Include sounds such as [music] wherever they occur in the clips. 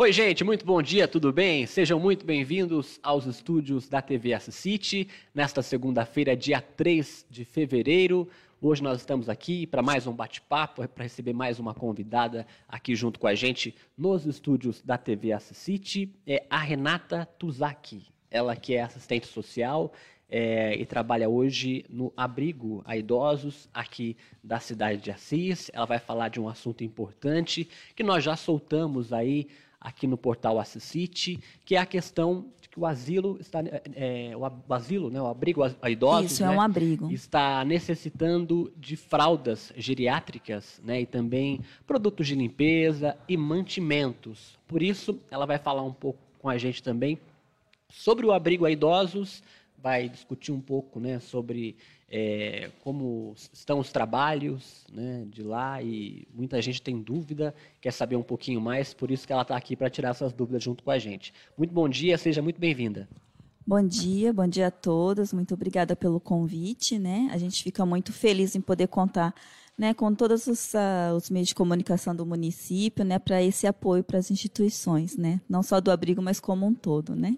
Oi, gente, muito bom dia, tudo bem? Sejam muito bem-vindos aos estúdios da TV S City, nesta segunda-feira, dia 3 de fevereiro. Hoje nós estamos aqui para mais um bate-papo, para receber mais uma convidada aqui junto com a gente nos estúdios da TV S City, é a Renata Tuzaki. Ela que é assistente social é, e trabalha hoje no abrigo a idosos aqui da cidade de Assis. Ela vai falar de um assunto importante que nós já soltamos aí aqui no portal Assisite, que é a questão de que o asilo está, é, o asilo, né, o abrigo a idosos, Isso, é um abrigo. está necessitando de fraldas geriátricas, né, e também produtos de limpeza e mantimentos. Por isso, ela vai falar um pouco com a gente também sobre o abrigo a idosos, vai discutir um pouco, né, sobre é, como estão os trabalhos né, de lá e muita gente tem dúvida, quer saber um pouquinho mais, por isso que ela está aqui para tirar essas dúvidas junto com a gente. Muito bom dia, seja muito bem-vinda. Bom dia, bom dia a todos. Muito obrigada pelo convite, né? A gente fica muito feliz em poder contar, né, com todos os, uh, os meios de comunicação do município, né, para esse apoio para as instituições, né? Não só do abrigo, mas como um todo, né?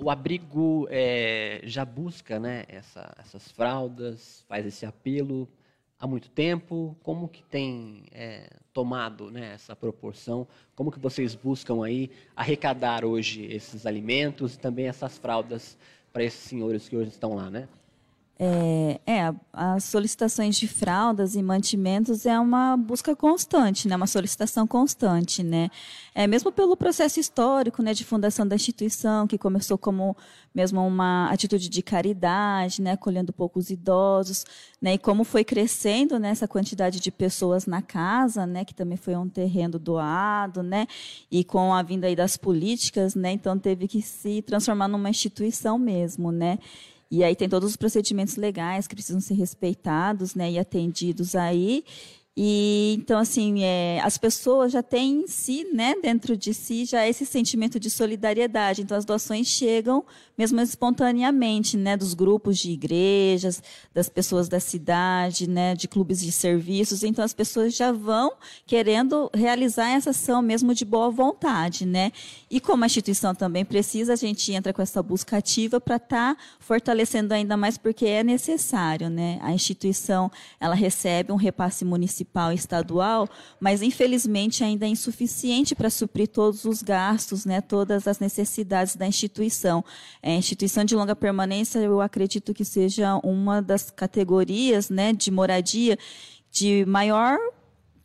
O abrigo é, já busca né, essa, essas fraldas, faz esse apelo há muito tempo. Como que tem é, tomado né, essa proporção? Como que vocês buscam aí arrecadar hoje esses alimentos e também essas fraldas para esses senhores que hoje estão lá, né? É, é, as solicitações de fraldas e mantimentos é uma busca constante, né, uma solicitação constante, né, é, mesmo pelo processo histórico, né, de fundação da instituição, que começou como mesmo uma atitude de caridade, né, acolhendo poucos idosos, né, e como foi crescendo, né, essa quantidade de pessoas na casa, né, que também foi um terreno doado, né, e com a vinda aí das políticas, né, então teve que se transformar numa instituição mesmo, né, e aí tem todos os procedimentos legais que precisam ser respeitados né, e atendidos aí. E então assim, é, as pessoas já têm em si, né, dentro de si já esse sentimento de solidariedade. Então as doações chegam mesmo espontaneamente, né, dos grupos de igrejas, das pessoas da cidade, né, de clubes de serviços. Então as pessoas já vão querendo realizar essa ação mesmo de boa vontade, né? E como a instituição também precisa, a gente entra com essa busca ativa para estar tá fortalecendo ainda mais porque é necessário, né? A instituição, ela recebe um repasse municipal e estadual, mas infelizmente ainda é insuficiente para suprir todos os gastos, né, todas as necessidades da instituição. É, instituição de longa permanência, eu acredito que seja uma das categorias né, de moradia de maior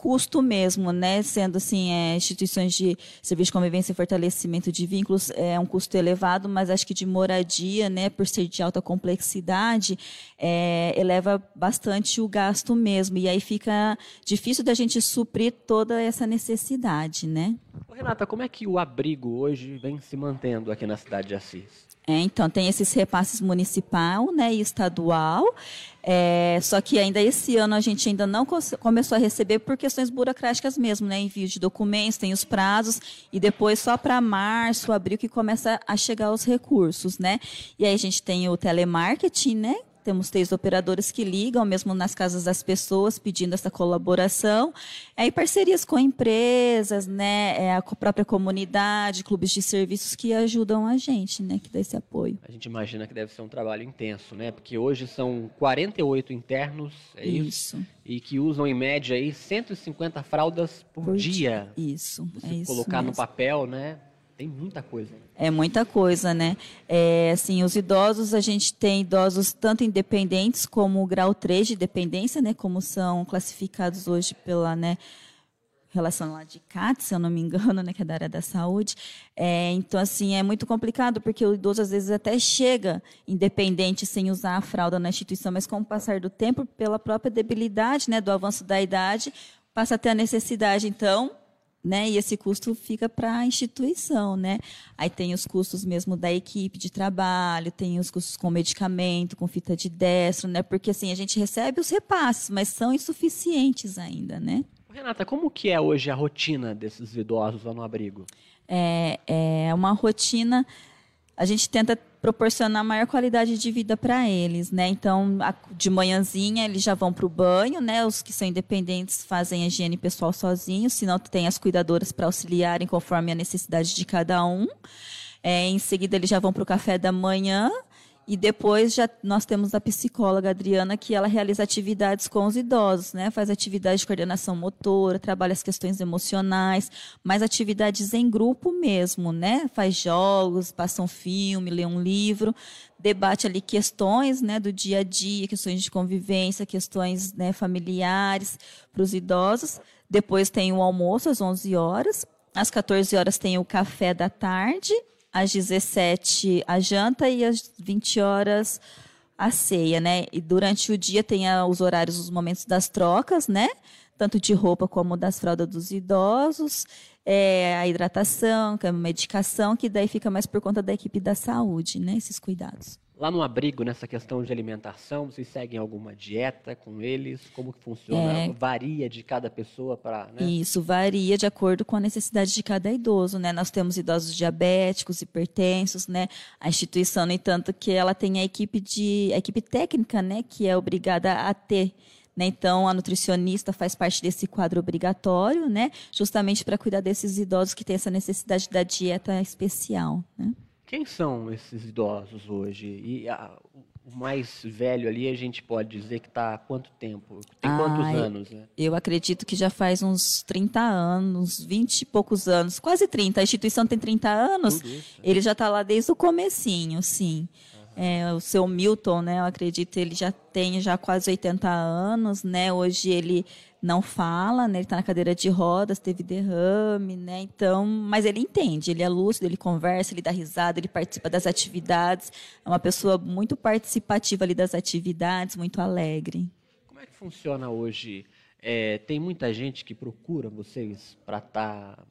custo mesmo, né? Sendo assim, é, instituições de serviço de convivência e fortalecimento de vínculos é um custo elevado, mas acho que de moradia, né, por ser de alta complexidade, é, eleva bastante o gasto mesmo. E aí fica difícil da gente suprir toda essa necessidade, né? Renata, como é que o abrigo hoje vem se mantendo aqui na cidade de Assis? É, então, tem esses repasses municipal né, e estadual, é, só que ainda esse ano a gente ainda não começou a receber por questões burocráticas mesmo, né, envio de documentos, tem os prazos, e depois só para março, abril, que começa a chegar os recursos, né. E aí a gente tem o telemarketing, né, temos três operadores que ligam, mesmo nas casas das pessoas, pedindo essa colaboração. É, e parcerias com empresas, né, é, a própria comunidade, clubes de serviços que ajudam a gente, né, que dá esse apoio. A gente imagina que deve ser um trabalho intenso, né? Porque hoje são 48 internos, é isso? isso? E que usam em média aí 150 fraldas por, por dia. Isso. Você é colocar isso no papel, né? Tem muita coisa. É muita coisa, né? É, assim, os idosos, a gente tem idosos tanto independentes como o grau 3 de dependência, né? Como são classificados hoje pela, né? relação lá de CAT, se eu não me engano, né, que é da área da saúde. É, então, assim, é muito complicado, porque o idoso às vezes até chega independente sem usar a fralda na instituição, mas com o passar do tempo, pela própria debilidade, né, do avanço da idade, passa a ter a necessidade, então, né? E esse custo fica para a instituição, né? Aí tem os custos mesmo da equipe de trabalho, tem os custos com medicamento, com fita de destro, né? Porque assim, a gente recebe os repasses, mas são insuficientes ainda, né? Renata, como que é hoje a rotina desses idosos lá no abrigo? É, é uma rotina, a gente tenta proporcionar maior qualidade de vida para eles, né? Então, de manhãzinha eles já vão para o banho, né? Os que são independentes fazem a higiene pessoal sozinhos, se não tem as cuidadoras para auxiliarem conforme a necessidade de cada um. É, em seguida, eles já vão para o café da manhã e depois já nós temos a psicóloga Adriana que ela realiza atividades com os idosos, né? Faz atividades de coordenação motora, trabalha as questões emocionais, mais atividades em grupo mesmo, né? Faz jogos, passa um filme, lê um livro, debate ali questões, né, do dia a dia, questões de convivência, questões, né, familiares para os idosos. Depois tem o almoço às 11 horas, às 14 horas tem o café da tarde às 17 a janta e às 20 horas a ceia, né? E durante o dia tem os horários, os momentos das trocas, né? Tanto de roupa como das fraldas dos idosos, é, a hidratação, a medicação, que daí fica mais por conta da equipe da saúde, né? Esses cuidados. Lá no abrigo, nessa questão de alimentação, vocês seguem alguma dieta com eles? Como que funciona? É... Varia de cada pessoa para. Né? Isso, varia de acordo com a necessidade de cada idoso, né? Nós temos idosos diabéticos, hipertensos, né? A instituição, no entanto, que ela tem a equipe de. a equipe técnica, né? Que é obrigada a ter. Né? Então, a nutricionista faz parte desse quadro obrigatório, né? justamente para cuidar desses idosos que têm essa necessidade da dieta especial. Né? Quem são esses idosos hoje? E a, o mais velho ali, a gente pode dizer que está há quanto tempo? Tem ah, quantos anos? Né? Eu acredito que já faz uns 30 anos, 20 e poucos anos, quase 30. A instituição tem 30 anos, ele já está lá desde o comecinho, sim. É, o seu Milton, né, eu acredito, ele já tem já quase 80 anos, né? Hoje ele não fala, né? Ele está na cadeira de rodas, teve derrame, né? Então, mas ele entende, ele é lúcido, ele conversa, ele dá risada, ele participa das atividades. É uma pessoa muito participativa ali das atividades, muito alegre. Como é que funciona hoje? É, tem muita gente que procura vocês para estar tá,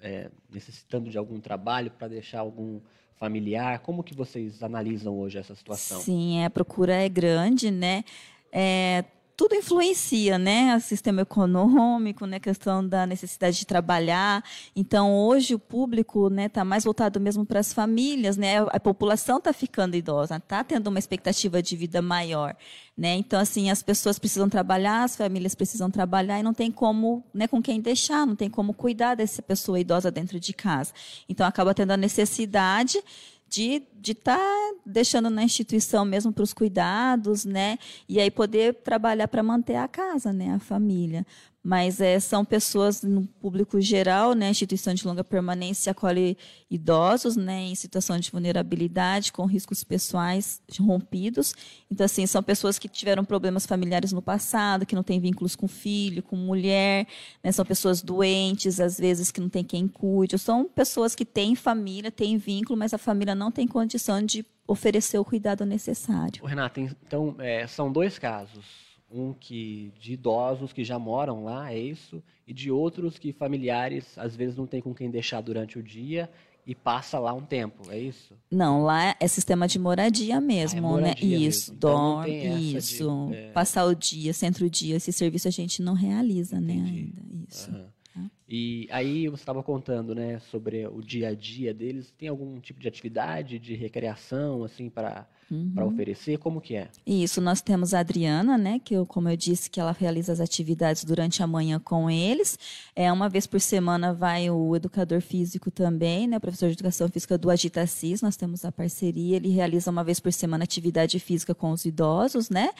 é, necessitando de algum trabalho, para deixar algum familiar? Como que vocês analisam hoje essa situação? Sim, a procura é grande, né? É, tudo influencia, né? O sistema econômico, né? A questão da necessidade de trabalhar. Então, hoje o público, né, está mais voltado mesmo para as famílias, né? A população está ficando idosa, está tendo uma expectativa de vida maior, né? Então, assim, as pessoas precisam trabalhar, as famílias precisam trabalhar e não tem como, né, com quem deixar, não tem como cuidar dessa pessoa idosa dentro de casa. Então, acaba tendo a necessidade de estar tá deixando na instituição mesmo para os cuidados, né? E aí poder trabalhar para manter a casa, né? A família mas é, são pessoas no público geral, né? Instituição de longa permanência acolhe idosos, né, em situação de vulnerabilidade, com riscos pessoais rompidos. Então, assim, são pessoas que tiveram problemas familiares no passado, que não têm vínculos com filho, com mulher, né? São pessoas doentes, às vezes que não tem quem cuide. Ou são pessoas que têm família, têm vínculo, mas a família não tem condição de oferecer o cuidado necessário. Renata, então, é, são dois casos um que de idosos que já moram lá, é isso, e de outros que familiares às vezes não tem com quem deixar durante o dia e passa lá um tempo, é isso? Não, lá é sistema de moradia mesmo, ah, é moradia né? Isso, então, dorme, isso. De, é... Passar o dia, centro o dia, esse serviço a gente não realiza, né, Entendi. né, ainda. Isso. Uhum. E aí você estava contando, né, sobre o dia a dia deles. Tem algum tipo de atividade de recreação, assim, para uhum. para oferecer? Como que é? Isso, nós temos a Adriana, né, que eu, como eu disse, que ela realiza as atividades durante a manhã com eles. É uma vez por semana vai o educador físico também, né, professor de educação física do Agitacis. Nós temos a parceria. Ele realiza uma vez por semana atividade física com os idosos, né?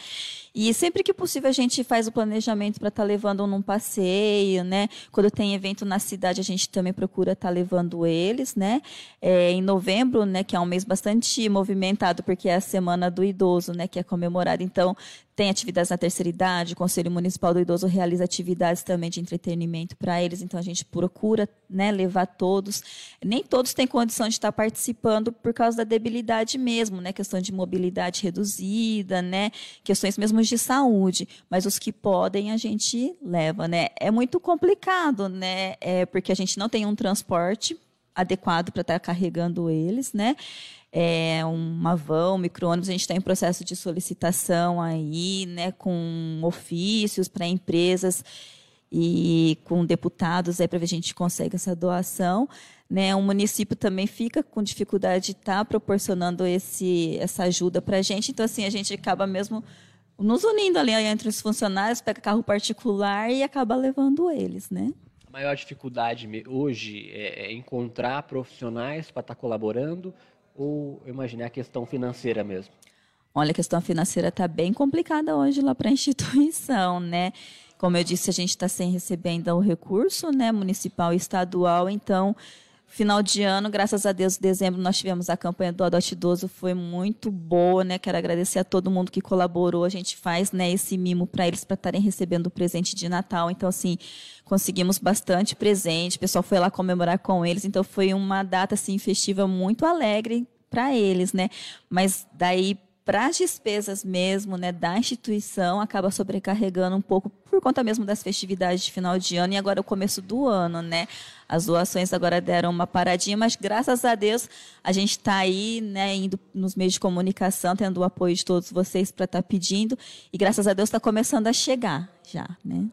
E sempre que possível a gente faz o planejamento para estar tá levando num passeio, né? Quando tem evento na cidade, a gente também procura estar tá levando eles, né? É, em novembro, né, que é um mês bastante movimentado, porque é a Semana do Idoso, né, que é comemorada. Então, tem atividades na terceira idade, o Conselho Municipal do Idoso realiza atividades também de entretenimento para eles, então a gente procura né, levar todos. Nem todos têm condição de estar participando por causa da debilidade mesmo, né? Questão de mobilidade reduzida, né? Questões mesmo de saúde. Mas os que podem a gente leva, né? É muito complicado, né? É porque a gente não tem um transporte adequado para estar carregando eles, né? é, uma van, micro-ônibus, a gente está em processo de solicitação aí, né, com ofícios para empresas e com deputados aí para ver se a gente consegue essa doação. né? O município também fica com dificuldade de estar tá proporcionando esse, essa ajuda para a gente. Então, assim, a gente acaba mesmo nos unindo ali entre os funcionários, pega carro particular e acaba levando eles, né? Maior dificuldade hoje é, é encontrar profissionais para estar tá colaborando ou, eu imaginei, a questão financeira mesmo? Olha, a questão financeira está bem complicada hoje lá para a [laughs] instituição, né? Como eu disse, a gente está sem receber ainda o recurso né, municipal e estadual, então final de ano, graças a Deus, dezembro nós tivemos a campanha do Adote Idoso, foi muito boa, né? Quero agradecer a todo mundo que colaborou. A gente faz, né, esse mimo para eles para estarem recebendo o presente de Natal. Então, assim, conseguimos bastante presente. O pessoal foi lá comemorar com eles, então foi uma data assim festiva muito alegre para eles, né? Mas daí para as despesas mesmo, né, da instituição, acaba sobrecarregando um pouco por conta mesmo das festividades de final de ano e agora o começo do ano, né? As doações agora deram uma paradinha, mas graças a Deus a gente está aí, né, indo nos meios de comunicação, tendo o apoio de todos vocês para estar tá pedindo e graças a Deus está começando a chegar já, né?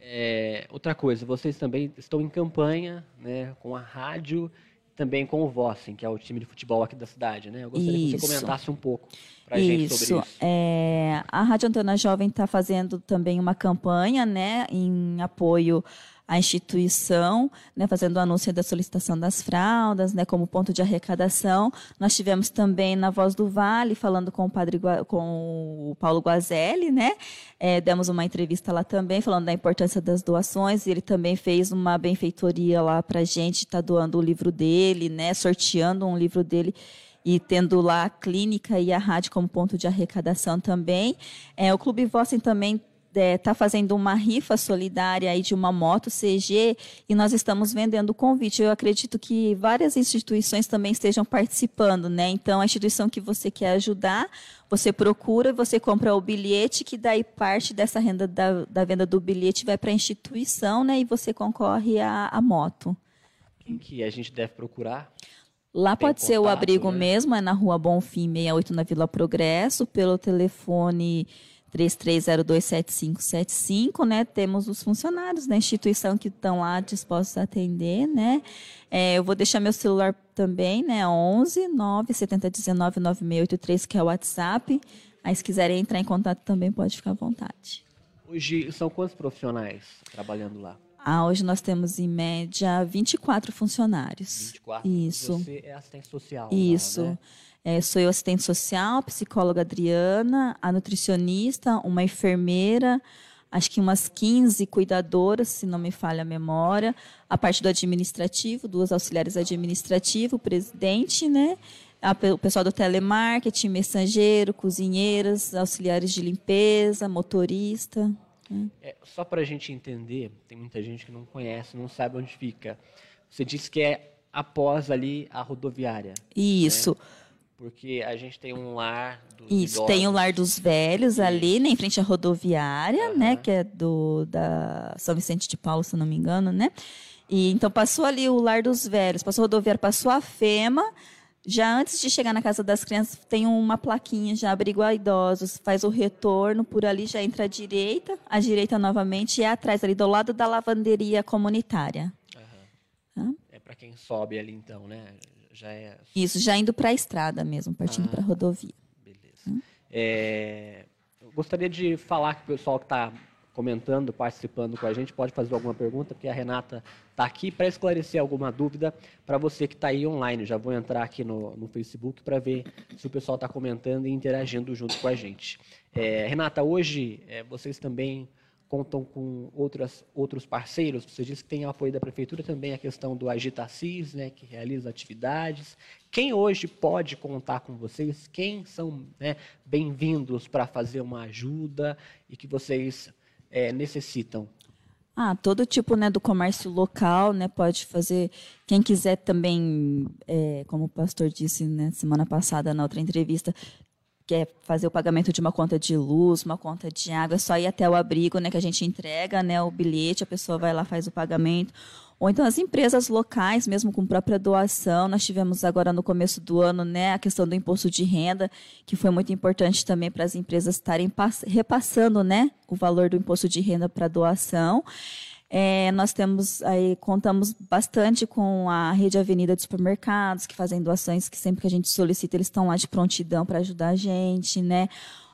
É, outra coisa, vocês também estão em campanha, né, com a rádio também com o Vossen, que é o time de futebol aqui da cidade, né? Eu gostaria isso. que você comentasse um pouco para a gente sobre isso. É, a Rádio Antena Jovem está fazendo também uma campanha, né, em apoio a instituição, né, fazendo o anúncio da solicitação das fraldas, né, como ponto de arrecadação. Nós tivemos também na Voz do Vale, falando com o padre com o Paulo Guazelli, né, é, demos uma entrevista lá também, falando da importância das doações. Ele também fez uma benfeitoria lá para a gente, está doando o livro dele, né, sorteando um livro dele e tendo lá a clínica e a rádio como ponto de arrecadação também. É, o Clube Vossen também está é, tá fazendo uma rifa solidária aí de uma moto CG e nós estamos vendendo o convite. Eu acredito que várias instituições também estejam participando, né? Então, a instituição que você quer ajudar, você procura, você compra o bilhete, que daí parte dessa renda da, da venda do bilhete vai para a instituição, né? E você concorre à, à moto. Quem que a gente deve procurar? Lá Tem pode contato, ser o abrigo né? mesmo, é na rua Bonfim 68, na Vila Progresso, pelo telefone 33027575, né? Temos os funcionários da instituição que estão lá dispostos a atender, né? É, eu vou deixar meu celular também, né? 11 97019 9683, que é o WhatsApp. Aí, se quiserem entrar em contato também, pode ficar à vontade. Hoje, são quantos profissionais trabalhando lá? Ah, hoje nós temos, em média, 24 funcionários. 24? Isso. Você é assistente social. Isso. Lá, né? É, sou eu assistente social, psicóloga Adriana, a nutricionista, uma enfermeira, acho que umas 15 cuidadoras, se não me falha a memória, a parte do administrativo, duas auxiliares administrativo, presidente, né? o pessoal do telemarketing, mensageiro, cozinheiras, auxiliares de limpeza, motorista. Né? É, só para a gente entender, tem muita gente que não conhece, não sabe onde fica. Você disse que é após ali a rodoviária. Isso. Né? Porque a gente tem um lar dos Isso, idosos. tem o lar dos velhos ali, né, em frente à rodoviária, uhum. né, que é do da São Vicente de Paulo, se não me engano, né? E então passou ali o lar dos velhos, passou a rodoviária, passou a FEMA, já antes de chegar na casa das crianças, tem uma plaquinha já abrigo a idosos, faz o retorno por ali, já entra à direita, à direita novamente e é atrás ali do lado da lavanderia comunitária. Uhum. É para quem sobe ali então, né? Já é. Isso, já indo para a estrada mesmo, partindo ah, para a rodovia. Beleza. Hum? É, eu gostaria de falar que o pessoal que está comentando, participando com a gente, pode fazer alguma pergunta, porque a Renata está aqui para esclarecer alguma dúvida para você que está aí online. Já vou entrar aqui no, no Facebook para ver se o pessoal está comentando e interagindo junto com a gente. É, Renata, hoje é, vocês também contam com outras, outros parceiros. Você disse que tem apoio da prefeitura também a questão do Agitacis, né, que realiza atividades. Quem hoje pode contar com vocês? Quem são né, bem-vindos para fazer uma ajuda e que vocês é, necessitam? Ah, todo tipo né, do comércio local né, pode fazer. Quem quiser também, é, como o pastor disse né, semana passada na outra entrevista, quer fazer o pagamento de uma conta de luz, uma conta de água, é só ir até o abrigo, né, que a gente entrega, né, o bilhete, a pessoa vai lá faz o pagamento. Ou então as empresas locais, mesmo com própria doação, nós tivemos agora no começo do ano, né, a questão do imposto de renda, que foi muito importante também para as empresas estarem repassando, né, o valor do imposto de renda para doação. É, nós temos aí, contamos bastante com a rede Avenida de Supermercados, que fazem doações que sempre que a gente solicita, eles estão lá de prontidão para ajudar a gente, né?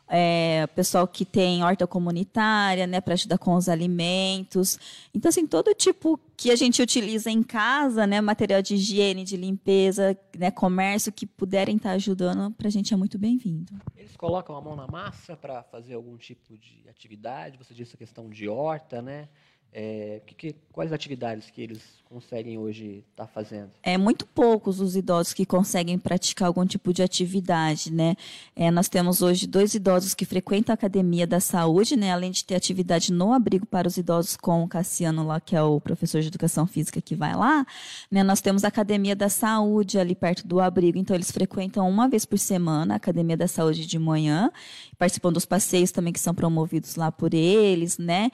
É, pessoal que tem horta comunitária, né, para ajudar com os alimentos. Então, assim, todo tipo que a gente utiliza em casa, né, material de higiene, de limpeza, né, comércio, que puderem estar tá ajudando, para a gente é muito bem-vindo. Eles colocam a mão na massa para fazer algum tipo de atividade? Você disse a questão de horta, né? É, que, que, quais atividades que eles conseguem hoje estar tá fazendo? É muito poucos os idosos que conseguem praticar algum tipo de atividade, né? É, nós temos hoje dois idosos que frequentam a academia da saúde, né? Além de ter atividade no abrigo para os idosos com o Cassiano lá, que é o professor de educação física que vai lá, né? Nós temos a academia da saúde ali perto do abrigo, então eles frequentam uma vez por semana a academia da saúde de manhã, participam dos passeios também que são promovidos lá por eles, né?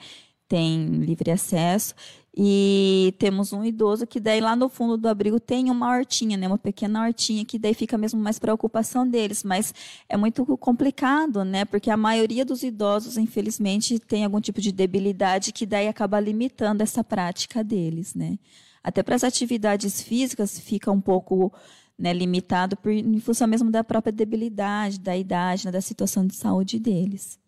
Tem livre acesso. E temos um idoso que daí lá no fundo do abrigo tem uma hortinha, né? Uma pequena hortinha que daí fica mesmo mais preocupação deles, mas é muito complicado, né? Porque a maioria dos idosos, infelizmente, tem algum tipo de debilidade que daí acaba limitando essa prática deles, né? Até para as atividades físicas fica um pouco né, limitado por, em função mesmo da própria debilidade, da idade, né, da situação de saúde deles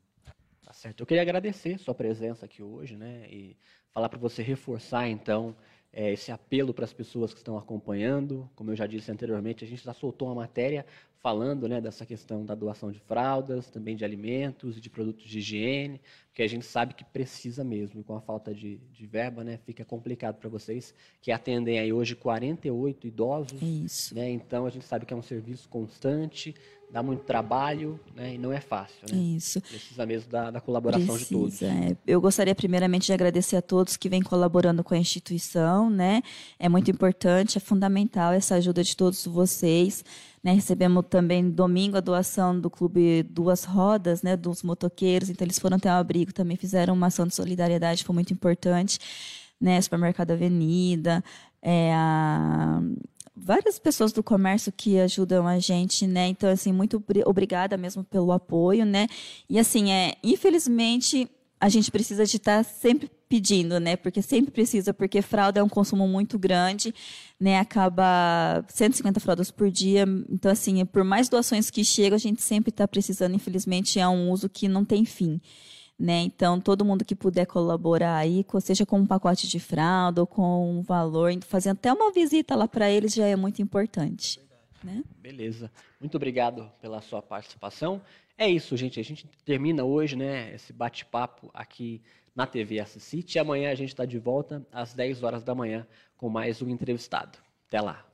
certo. Eu queria agradecer sua presença aqui hoje, né? E falar para você reforçar, então, é, esse apelo para as pessoas que estão acompanhando. Como eu já disse anteriormente, a gente já soltou uma matéria falando né, dessa questão da doação de fraldas, também de alimentos e de produtos de higiene, porque a gente sabe que precisa mesmo, e com a falta de, de verba, né, fica complicado para vocês, que atendem aí hoje 48 idosos. Isso. Né, então a gente sabe que é um serviço constante, dá muito trabalho né, e não é fácil. Né? Isso. Precisa mesmo da, da colaboração Precisa, de todos. É. Eu gostaria primeiramente de agradecer a todos que vêm colaborando com a instituição. Né? É muito importante, é fundamental essa ajuda de todos vocês. Né? Recebemos também domingo a doação do clube Duas Rodas, né? dos motoqueiros. Então, eles foram até o abrigo, também fizeram uma ação de solidariedade, foi muito importante. Né? Supermercado Avenida, é, a várias pessoas do comércio que ajudam a gente, né? Então, assim, muito obrigada mesmo pelo apoio, né? E assim, é, infelizmente, a gente precisa de estar sempre pedindo, né? Porque sempre precisa, porque fralda é um consumo muito grande, né? Acaba 150 fraldas por dia. Então, assim, por mais doações que chegam, a gente sempre está precisando. Infelizmente, é um uso que não tem fim. Né? Então, todo mundo que puder colaborar aí, seja com um pacote de fralda ou com um valor, fazendo até uma visita lá para eles já é muito importante. Né? Beleza. Muito obrigado pela sua participação. É isso, gente. A gente termina hoje né, esse bate-papo aqui na TV City. E amanhã a gente está de volta às 10 horas da manhã com mais um entrevistado. Até lá.